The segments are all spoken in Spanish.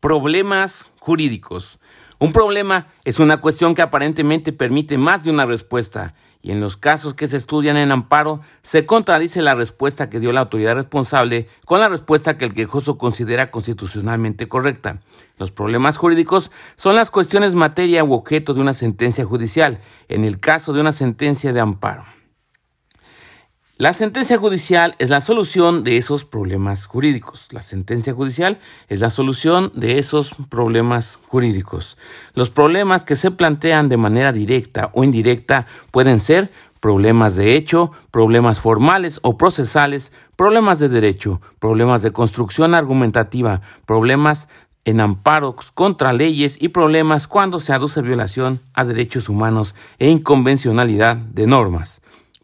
Problemas jurídicos. Un problema es una cuestión que aparentemente permite más de una respuesta y en los casos que se estudian en amparo se contradice la respuesta que dio la autoridad responsable con la respuesta que el quejoso considera constitucionalmente correcta. Los problemas jurídicos son las cuestiones materia u objeto de una sentencia judicial, en el caso de una sentencia de amparo. La sentencia judicial es la solución de esos problemas jurídicos. La sentencia judicial es la solución de esos problemas jurídicos. Los problemas que se plantean de manera directa o indirecta pueden ser problemas de hecho, problemas formales o procesales, problemas de derecho, problemas de construcción argumentativa, problemas en amparos contra leyes y problemas cuando se aduce violación a derechos humanos e inconvencionalidad de normas.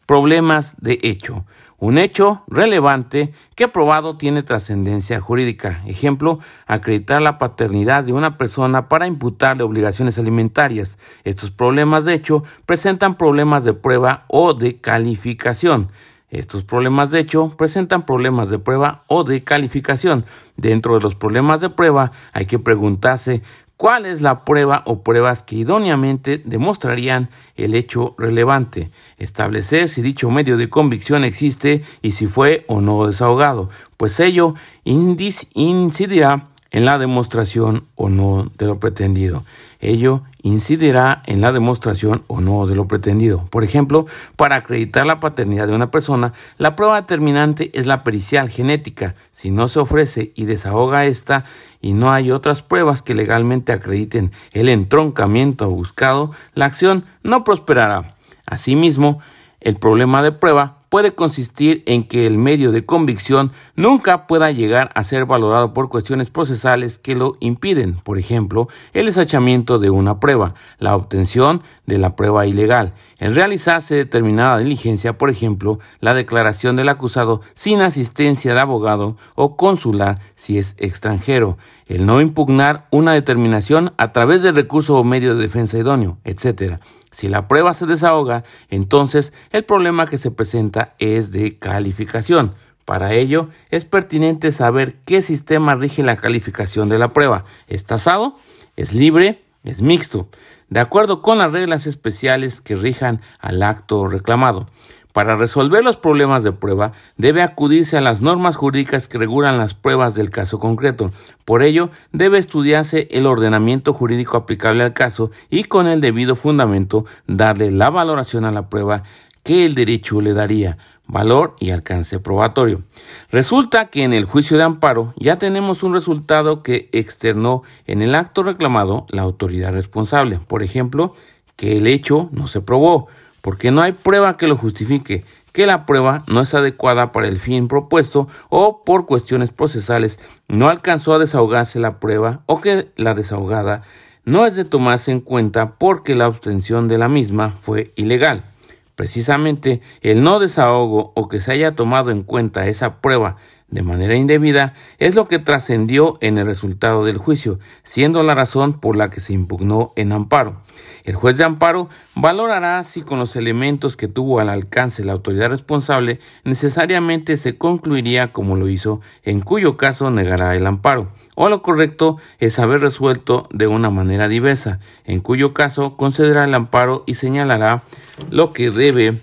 Problemas de hecho. Un hecho relevante que probado tiene trascendencia jurídica. Ejemplo, acreditar la paternidad de una persona para imputarle obligaciones alimentarias. Estos problemas de hecho presentan problemas de prueba o de calificación. Estos problemas de hecho presentan problemas de prueba o de calificación. Dentro de los problemas de prueba hay que preguntarse cuál es la prueba o pruebas que idóneamente demostrarían el hecho relevante, establecer si dicho medio de convicción existe y si fue o no desahogado, pues ello incidirá en la demostración o no de lo pretendido. Ello incidirá en la demostración o no de lo pretendido. Por ejemplo, para acreditar la paternidad de una persona, la prueba determinante es la pericial genética. Si no se ofrece y desahoga esta y no hay otras pruebas que legalmente acrediten el entroncamiento buscado, la acción no prosperará. Asimismo, el problema de prueba puede consistir en que el medio de convicción nunca pueda llegar a ser valorado por cuestiones procesales que lo impiden, por ejemplo, el desachamiento de una prueba, la obtención de la prueba ilegal, el realizarse determinada diligencia, por ejemplo, la declaración del acusado sin asistencia de abogado o consular si es extranjero, el no impugnar una determinación a través del recurso o medio de defensa idóneo, etc. Si la prueba se desahoga, entonces el problema que se presenta es de calificación. Para ello, es pertinente saber qué sistema rige la calificación de la prueba. ¿Es tasado? ¿Es libre? ¿Es mixto? De acuerdo con las reglas especiales que rijan al acto reclamado. Para resolver los problemas de prueba, debe acudirse a las normas jurídicas que regulan las pruebas del caso concreto. Por ello, debe estudiarse el ordenamiento jurídico aplicable al caso y con el debido fundamento darle la valoración a la prueba que el derecho le daría valor y alcance probatorio. Resulta que en el juicio de amparo ya tenemos un resultado que externó en el acto reclamado la autoridad responsable. Por ejemplo, que el hecho no se probó, porque no hay prueba que lo justifique, que la prueba no es adecuada para el fin propuesto o por cuestiones procesales no alcanzó a desahogarse la prueba o que la desahogada no es de tomarse en cuenta porque la abstención de la misma fue ilegal. Precisamente el no desahogo o que se haya tomado en cuenta esa prueba de manera indebida es lo que trascendió en el resultado del juicio, siendo la razón por la que se impugnó en amparo. El juez de amparo valorará si con los elementos que tuvo al alcance la autoridad responsable necesariamente se concluiría como lo hizo, en cuyo caso negará el amparo, o lo correcto es haber resuelto de una manera diversa, en cuyo caso concederá el amparo y señalará lo que debe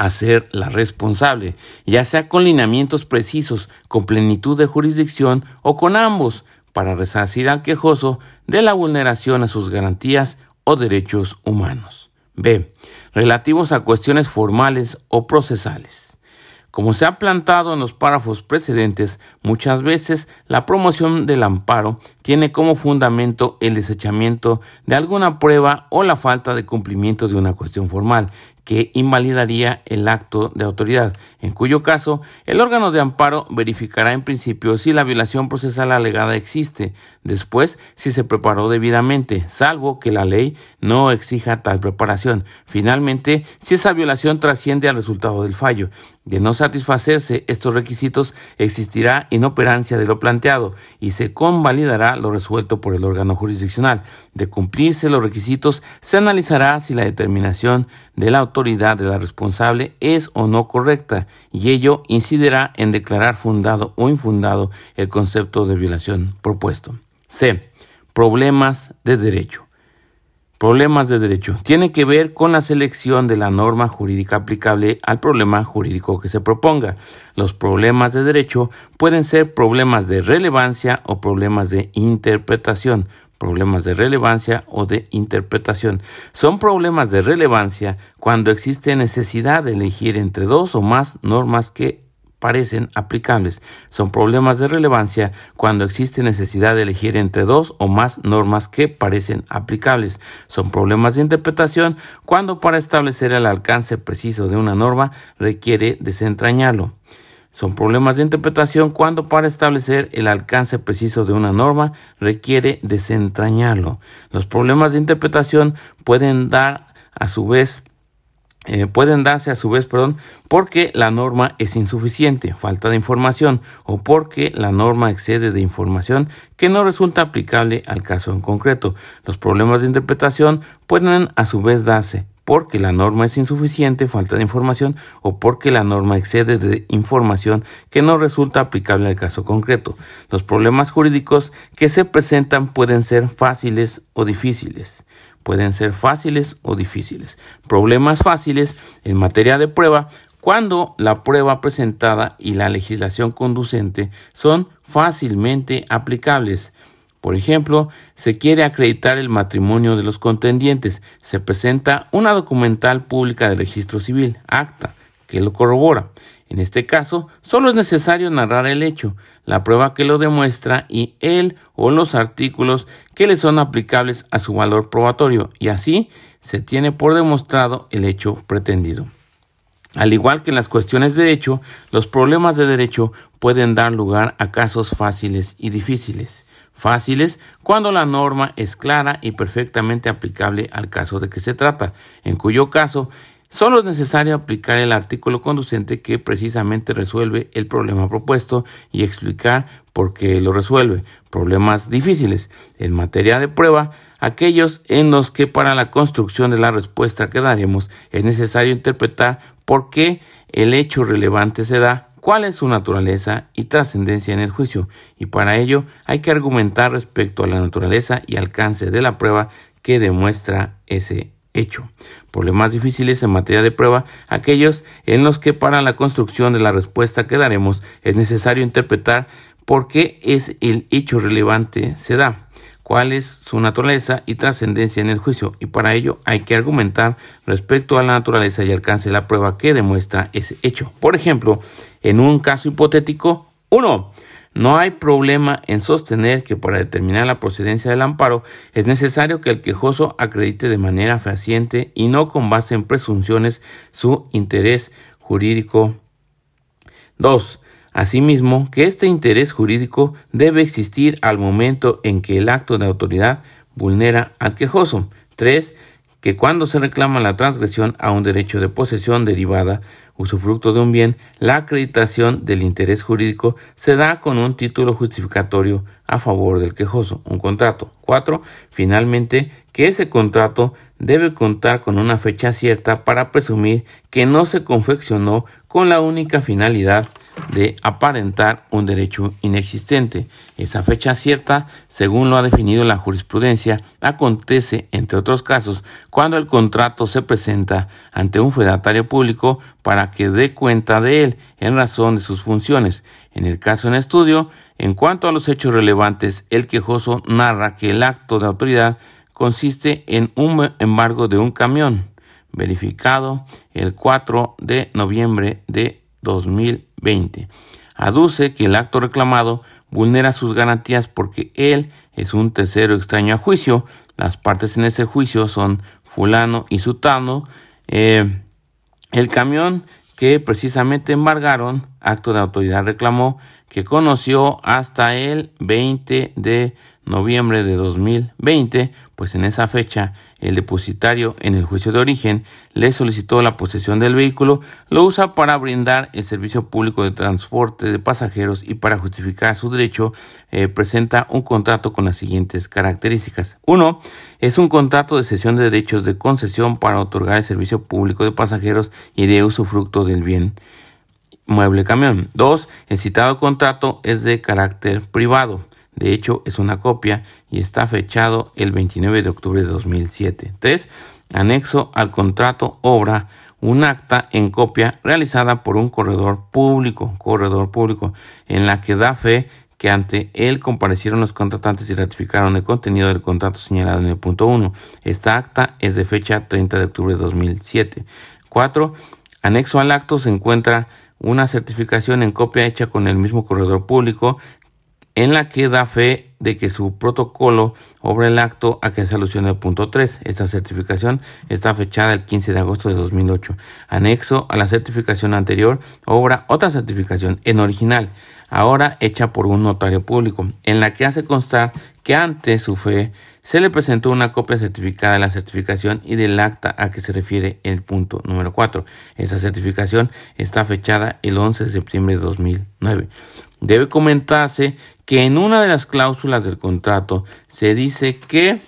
hacer la responsable, ya sea con lineamientos precisos, con plenitud de jurisdicción o con ambos, para resarcir al quejoso de la vulneración a sus garantías o derechos humanos. B. Relativos a cuestiones formales o procesales. Como se ha plantado en los párrafos precedentes, muchas veces la promoción del amparo tiene como fundamento el desechamiento de alguna prueba o la falta de cumplimiento de una cuestión formal, que invalidaría el acto de autoridad, en cuyo caso el órgano de amparo verificará en principio si la violación procesal alegada existe, después si se preparó debidamente, salvo que la ley no exija tal preparación, finalmente si esa violación trasciende al resultado del fallo. De no satisfacerse estos requisitos, existirá inoperancia de lo planteado y se convalidará lo resuelto por el órgano jurisdiccional. De cumplirse los requisitos, se analizará si la determinación de la autoridad de la responsable es o no correcta y ello incidirá en declarar fundado o infundado el concepto de violación propuesto. C. Problemas de derecho. Problemas de derecho. Tiene que ver con la selección de la norma jurídica aplicable al problema jurídico que se proponga. Los problemas de derecho pueden ser problemas de relevancia o problemas de interpretación. Problemas de relevancia o de interpretación. Son problemas de relevancia cuando existe necesidad de elegir entre dos o más normas que parecen aplicables. Son problemas de relevancia cuando existe necesidad de elegir entre dos o más normas que parecen aplicables. Son problemas de interpretación cuando para establecer el alcance preciso de una norma requiere desentrañarlo. Son problemas de interpretación cuando para establecer el alcance preciso de una norma requiere desentrañarlo. Los problemas de interpretación pueden dar a su vez eh, pueden darse a su vez, perdón, porque la norma es insuficiente, falta de información, o porque la norma excede de información que no resulta aplicable al caso en concreto. Los problemas de interpretación pueden a su vez darse porque la norma es insuficiente, falta de información, o porque la norma excede de información que no resulta aplicable al caso concreto. Los problemas jurídicos que se presentan pueden ser fáciles o difíciles pueden ser fáciles o difíciles. Problemas fáciles en materia de prueba cuando la prueba presentada y la legislación conducente son fácilmente aplicables. Por ejemplo, se quiere acreditar el matrimonio de los contendientes. Se presenta una documental pública de registro civil, acta, que lo corrobora. En este caso, solo es necesario narrar el hecho, la prueba que lo demuestra y él o los artículos que le son aplicables a su valor probatorio, y así se tiene por demostrado el hecho pretendido. Al igual que en las cuestiones de derecho, los problemas de derecho pueden dar lugar a casos fáciles y difíciles. Fáciles cuando la norma es clara y perfectamente aplicable al caso de que se trata, en cuyo caso Solo es necesario aplicar el artículo conducente que precisamente resuelve el problema propuesto y explicar por qué lo resuelve. Problemas difíciles. En materia de prueba, aquellos en los que para la construcción de la respuesta que daremos es necesario interpretar por qué el hecho relevante se da, cuál es su naturaleza y trascendencia en el juicio, y para ello hay que argumentar respecto a la naturaleza y alcance de la prueba que demuestra ese hecho. Problemas difíciles en materia de prueba, aquellos en los que para la construcción de la respuesta que daremos es necesario interpretar por qué es el hecho relevante se da, cuál es su naturaleza y trascendencia en el juicio, y para ello hay que argumentar respecto a la naturaleza y alcance de la prueba que demuestra ese hecho. Por ejemplo, en un caso hipotético, 1. No hay problema en sostener que para determinar la procedencia del amparo es necesario que el quejoso acredite de manera fehaciente y no con base en presunciones su interés jurídico. 2. Asimismo, que este interés jurídico debe existir al momento en que el acto de autoridad vulnera al quejoso. 3 que cuando se reclama la transgresión a un derecho de posesión derivada, usufructo de un bien, la acreditación del interés jurídico se da con un título justificatorio a favor del quejoso, un contrato. 4. Finalmente, que ese contrato debe contar con una fecha cierta para presumir que no se confeccionó con la única finalidad de aparentar un derecho inexistente. Esa fecha cierta, según lo ha definido la jurisprudencia, acontece, entre otros casos, cuando el contrato se presenta ante un fedatario público para que dé cuenta de él en razón de sus funciones. En el caso en estudio, en cuanto a los hechos relevantes, el quejoso narra que el acto de autoridad consiste en un embargo de un camión, verificado el 4 de noviembre de 2020. Aduce que el acto reclamado vulnera sus garantías porque él es un tercero extraño a juicio. Las partes en ese juicio son fulano y sutano. Eh, el camión que precisamente embargaron, acto de autoridad reclamó que conoció hasta el 20 de noviembre de 2020, pues en esa fecha el depositario en el juicio de origen le solicitó la posesión del vehículo, lo usa para brindar el servicio público de transporte de pasajeros y para justificar su derecho eh, presenta un contrato con las siguientes características. Uno, es un contrato de cesión de derechos de concesión para otorgar el servicio público de pasajeros y de usufructo del bien mueble camión. Dos, el citado contrato es de carácter privado. De hecho, es una copia y está fechado el 29 de octubre de 2007. 3. Anexo al contrato obra un acta en copia realizada por un corredor público, corredor público, en la que da fe que ante él comparecieron los contratantes y ratificaron el contenido del contrato señalado en el punto 1. Esta acta es de fecha 30 de octubre de 2007. 4. Anexo al acto se encuentra una certificación en copia hecha con el mismo corredor público en la que da fe de que su protocolo obra el acto a que se alusiona el punto 3. Esta certificación está fechada el 15 de agosto de 2008. Anexo a la certificación anterior, obra otra certificación en original, ahora hecha por un notario público, en la que hace constar que ante su fe se le presentó una copia certificada de la certificación y del acta a que se refiere el punto número 4. Esta certificación está fechada el 11 de septiembre de 2009. Debe comentarse que en una de las cláusulas del contrato se dice que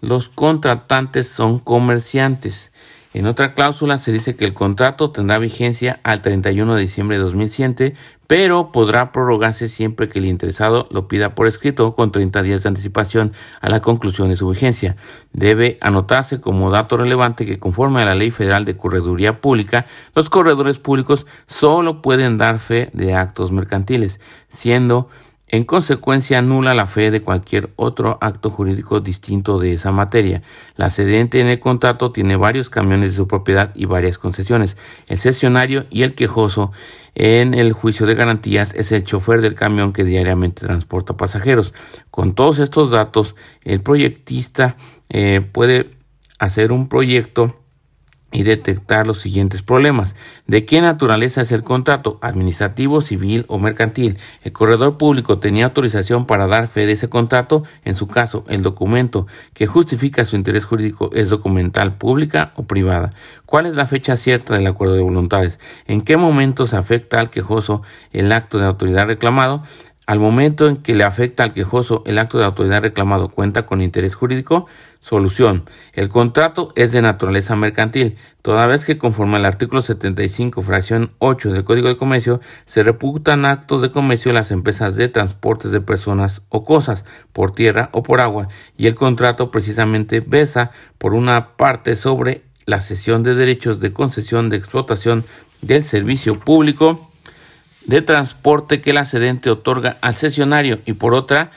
los contratantes son comerciantes. En otra cláusula se dice que el contrato tendrá vigencia al 31 de diciembre de 2007, pero podrá prorrogarse siempre que el interesado lo pida por escrito con 30 días de anticipación a la conclusión de su vigencia. Debe anotarse como dato relevante que conforme a la Ley Federal de Correduría Pública, los corredores públicos solo pueden dar fe de actos mercantiles, siendo en consecuencia, nula la fe de cualquier otro acto jurídico distinto de esa materia. La cedente en el contrato tiene varios camiones de su propiedad y varias concesiones. El cesionario y el quejoso en el juicio de garantías es el chofer del camión que diariamente transporta pasajeros. Con todos estos datos, el proyectista eh, puede hacer un proyecto y detectar los siguientes problemas. ¿De qué naturaleza es el contrato? ¿Administrativo, civil o mercantil? ¿El corredor público tenía autorización para dar fe de ese contrato? En su caso, el documento que justifica su interés jurídico es documental pública o privada. ¿Cuál es la fecha cierta del acuerdo de voluntades? ¿En qué momento se afecta al quejoso el acto de autoridad reclamado? Al momento en que le afecta al quejoso el acto de autoridad reclamado cuenta con interés jurídico, solución. El contrato es de naturaleza mercantil, toda vez que conforme al artículo 75, fracción 8 del Código de Comercio, se reputan actos de comercio las empresas de transportes de personas o cosas por tierra o por agua, y el contrato precisamente besa por una parte sobre la cesión de derechos de concesión de explotación del servicio público de transporte que la cedente otorga al cesionario y por otra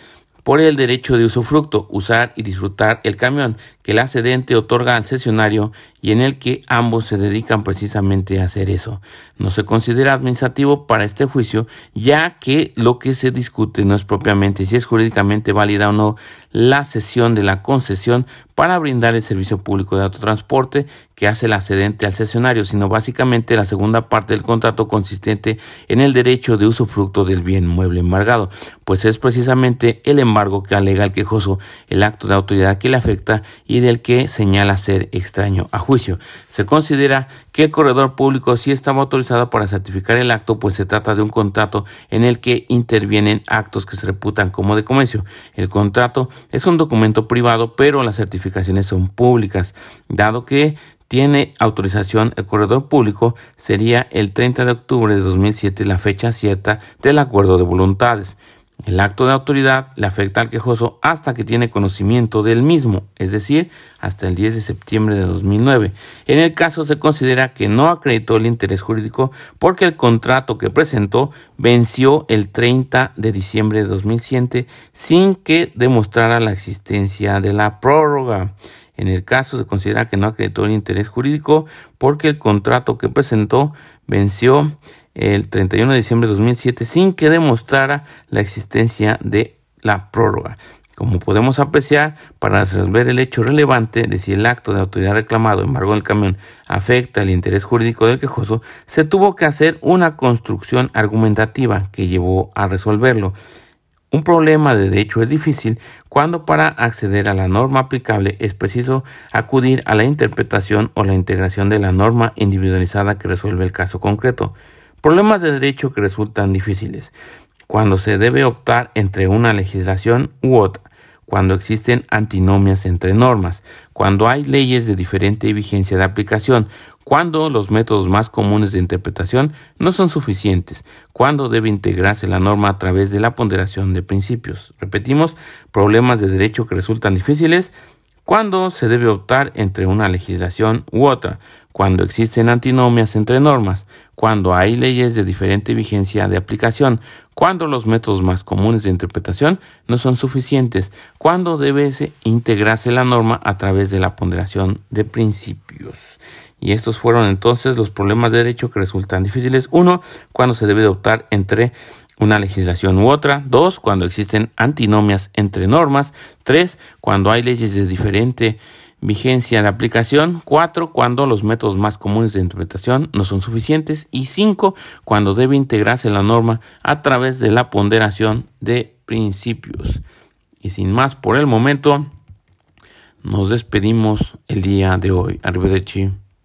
por el derecho de usufructo, usar y disfrutar el camión que la cedente otorga al cesionario y en el que ambos se dedican precisamente a hacer eso. No se considera administrativo para este juicio, ya que lo que se discute no es propiamente si es jurídicamente válida o no la cesión de la concesión para brindar el servicio público de autotransporte que hace la cedente al cesionario, sino básicamente la segunda parte del contrato consistente en el derecho de usufructo del bien mueble embargado, pues es precisamente el embargo que alega el quejoso el acto de autoridad que le afecta y del que señala ser extraño a juicio. Se considera que el corredor público sí estaba autorizado para certificar el acto, pues se trata de un contrato en el que intervienen actos que se reputan como de comercio. El contrato es un documento privado, pero las certificaciones son públicas, dado que tiene autorización el corredor público, sería el 30 de octubre de 2007 la fecha cierta del acuerdo de voluntades. El acto de autoridad le afecta al quejoso hasta que tiene conocimiento del mismo, es decir, hasta el 10 de septiembre de 2009. En el caso se considera que no acreditó el interés jurídico porque el contrato que presentó venció el 30 de diciembre de 2007 sin que demostrara la existencia de la prórroga. En el caso se considera que no acreditó el interés jurídico porque el contrato que presentó venció el 31 de diciembre de 2007 sin que demostrara la existencia de la prórroga. Como podemos apreciar, para resolver el hecho relevante de si el acto de autoridad reclamado, embargo del camión, afecta el interés jurídico del quejoso, se tuvo que hacer una construcción argumentativa que llevó a resolverlo. Un problema de derecho es difícil cuando para acceder a la norma aplicable es preciso acudir a la interpretación o la integración de la norma individualizada que resuelve el caso concreto. Problemas de derecho que resultan difíciles. Cuando se debe optar entre una legislación u otra, cuando existen antinomias entre normas, cuando hay leyes de diferente vigencia de aplicación, cuando los métodos más comunes de interpretación no son suficientes, cuando debe integrarse la norma a través de la ponderación de principios. Repetimos, problemas de derecho que resultan difíciles, cuando se debe optar entre una legislación u otra, cuando existen antinomias entre normas, cuando hay leyes de diferente vigencia de aplicación, cuando los métodos más comunes de interpretación no son suficientes, cuando debe integrarse la norma a través de la ponderación de principios. Y estos fueron entonces los problemas de derecho que resultan difíciles. Uno, cuando se debe optar entre una legislación u otra. Dos, cuando existen antinomias entre normas. Tres, cuando hay leyes de diferente vigencia de aplicación. Cuatro, cuando los métodos más comunes de interpretación no son suficientes. Y cinco, cuando debe integrarse la norma a través de la ponderación de principios. Y sin más por el momento, nos despedimos el día de hoy. Arrivederci.